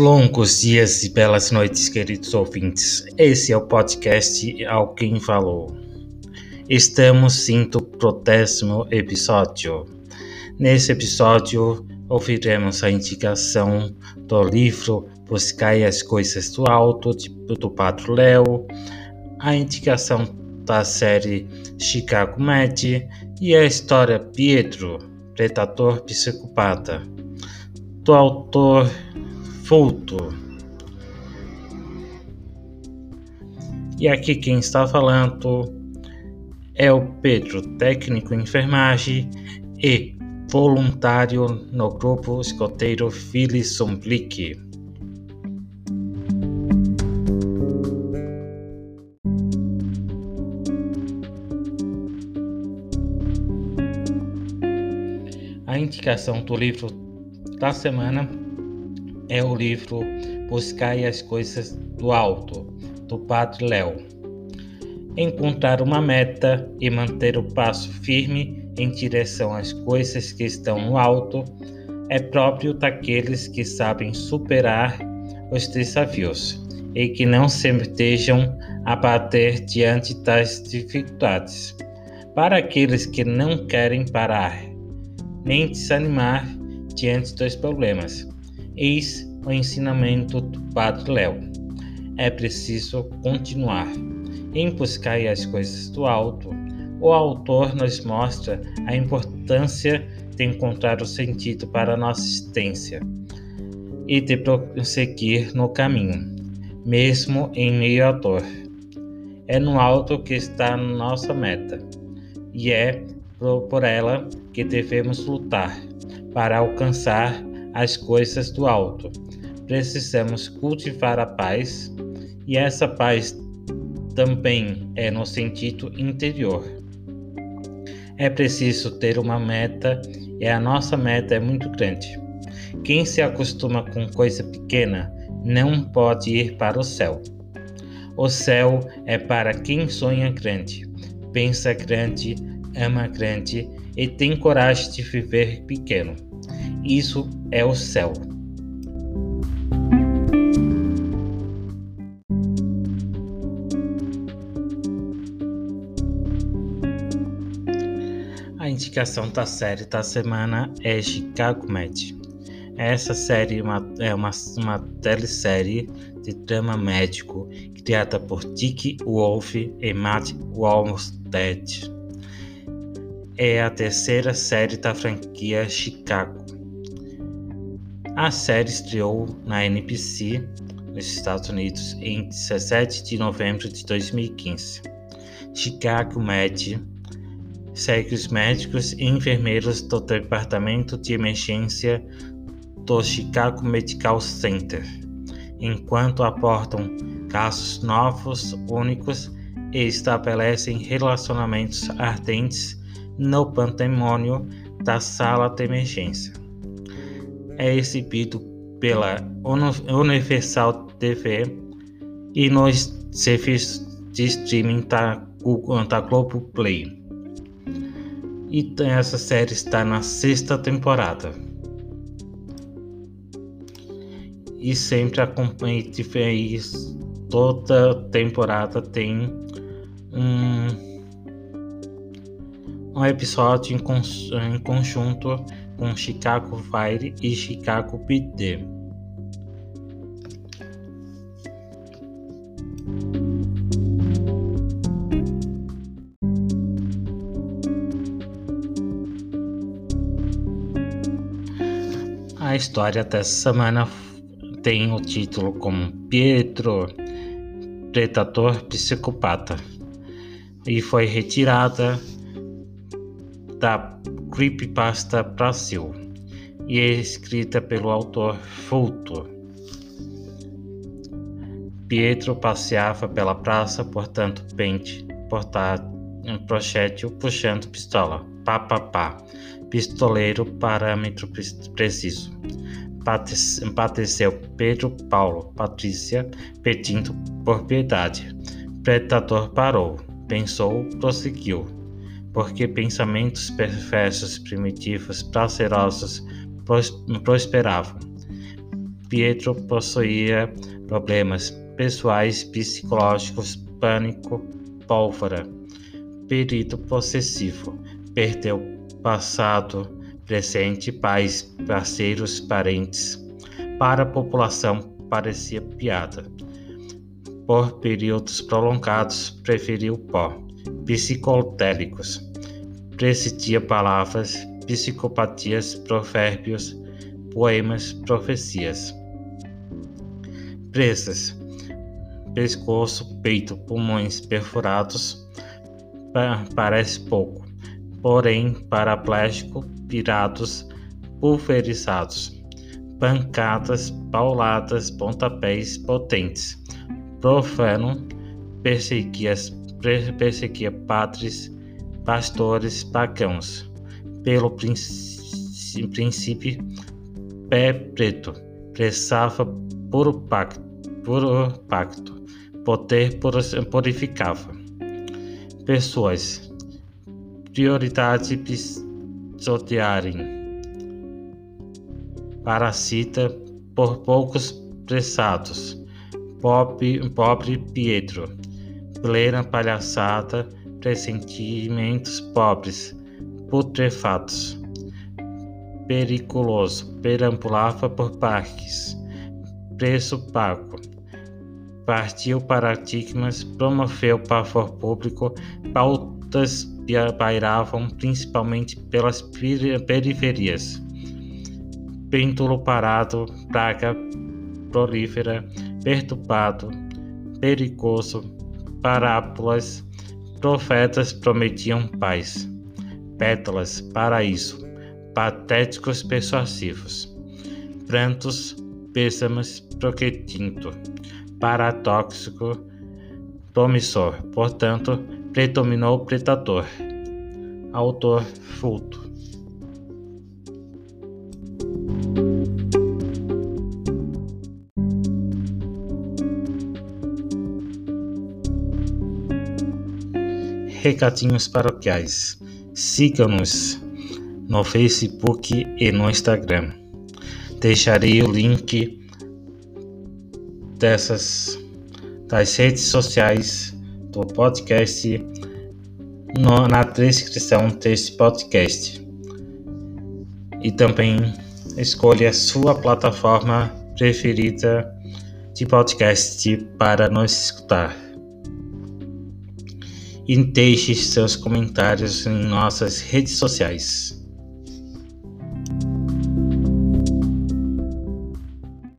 Longos dias e belas noites, queridos ouvintes. Esse é o podcast Ao Quem Falou. Estamos indo pro décimo episódio. Nesse episódio, ouviremos a indicação do livro Buscai as Coisas do Alto, do Padre Léo, a indicação da série Chicago Med e a história Pietro, Predador Psicopata, do autor E aqui quem está falando é o Pedro, técnico em enfermagem e voluntário no grupo escoteiro Phyllis Somblick. A indicação do livro da semana é o livro Buscai as Coisas do Alto, do Padre Léo. Encontrar uma meta e manter o passo firme em direção às coisas que estão no alto é próprio daqueles que sabem superar os desafios e que não se estejam a bater diante das dificuldades. Para aqueles que não querem parar, nem desanimar diante dos problemas, Eis o ensinamento do Padre Léo. É preciso continuar. Em buscar as coisas do alto, o autor nos mostra a importância de encontrar o sentido para a nossa existência e de prosseguir no caminho, mesmo em meio à dor. É no alto que está nossa meta, e é por ela que devemos lutar para alcançar as coisas do alto. Precisamos cultivar a paz, e essa paz também é no sentido interior. É preciso ter uma meta e a nossa meta é muito grande. Quem se acostuma com coisa pequena não pode ir para o céu. O céu é para quem sonha grande, pensa grande, ama grande e tem coragem de viver pequeno. Isso é o céu. A indicação da série da semana é Chicago Med. Essa série é uma, é uma, uma telesérie de drama médico criada por Dick Wolf e Matt Wolfstead. É a terceira série da franquia Chicago. A série estreou na NBC nos Estados Unidos em 17 de novembro de 2015. Chicago Med segue os médicos e enfermeiros do Departamento de Emergência do Chicago Medical Center, enquanto aportam casos novos, únicos e estabelecem relacionamentos ardentes no patrimônio da sala de emergência é exibido pela Universal TV e nos serviços de streaming da, da Globoplay. E essa série está na sexta temporada. E sempre acompanhe toda temporada tem um, um episódio em, em conjunto com Chicago Fire e Chicago PD. A história dessa semana tem o título como Pietro, Predador Psicopata, e foi retirada da Creepypasta Brasil e é escrita pelo autor Fulto. Pietro passeava pela praça portando pente, portar um projétil puxando pistola. Pá, pá, pá. Pistoleiro, parâmetro preciso. Padeceu Pedro Paulo, Patrícia, pedindo por piedade. Predador parou, pensou, prosseguiu porque pensamentos perversos, primitivos, prazerosos prosperavam. Pietro possuía problemas pessoais, psicológicos, pânico, pólvora, perito possessivo, perdeu passado, presente, pais, parceiros, parentes. Para a população parecia piada. Por períodos prolongados, preferiu pó, psicotéricos, presidia palavras, psicopatias, provérbios, poemas, profecias. Presas, pescoço, peito, pulmões perfurados, parece pouco, porém paraplégico, pirados, pulverizados, pancadas, pauladas, pontapés potentes, profano, perseguia, perseguia padres, pastores, pagãos, pelo princípio pé preto, pressava puro pacto, puro pacto, poder purificava. Pessoas, prioridade pisotearem, parasita por poucos pressados, pobre, pobre Pietro, plena palhaçada, pressentimentos pobres, putrefatos periculoso, perambulava por parques, preço pago. Partiu paradigmas, promoveu pavor público, pautas pairavam principalmente pelas periferias. Pêndulo parado, praga prolífera, perturbado, perigoso, parábolas, profetas prometiam paz, pétalas, paraíso patéticos persuasivos, prantos, pêsames, proquetinto, paratóxico, promissor, portanto, predominou o predador, autor fulto. Recadinhos paroquiais. Siga-nos no Facebook e no Instagram. Deixarei o link dessas das redes sociais do podcast no, na descrição deste podcast. E também escolha a sua plataforma preferida de podcast para nos escutar. E deixe seus comentários em nossas redes sociais.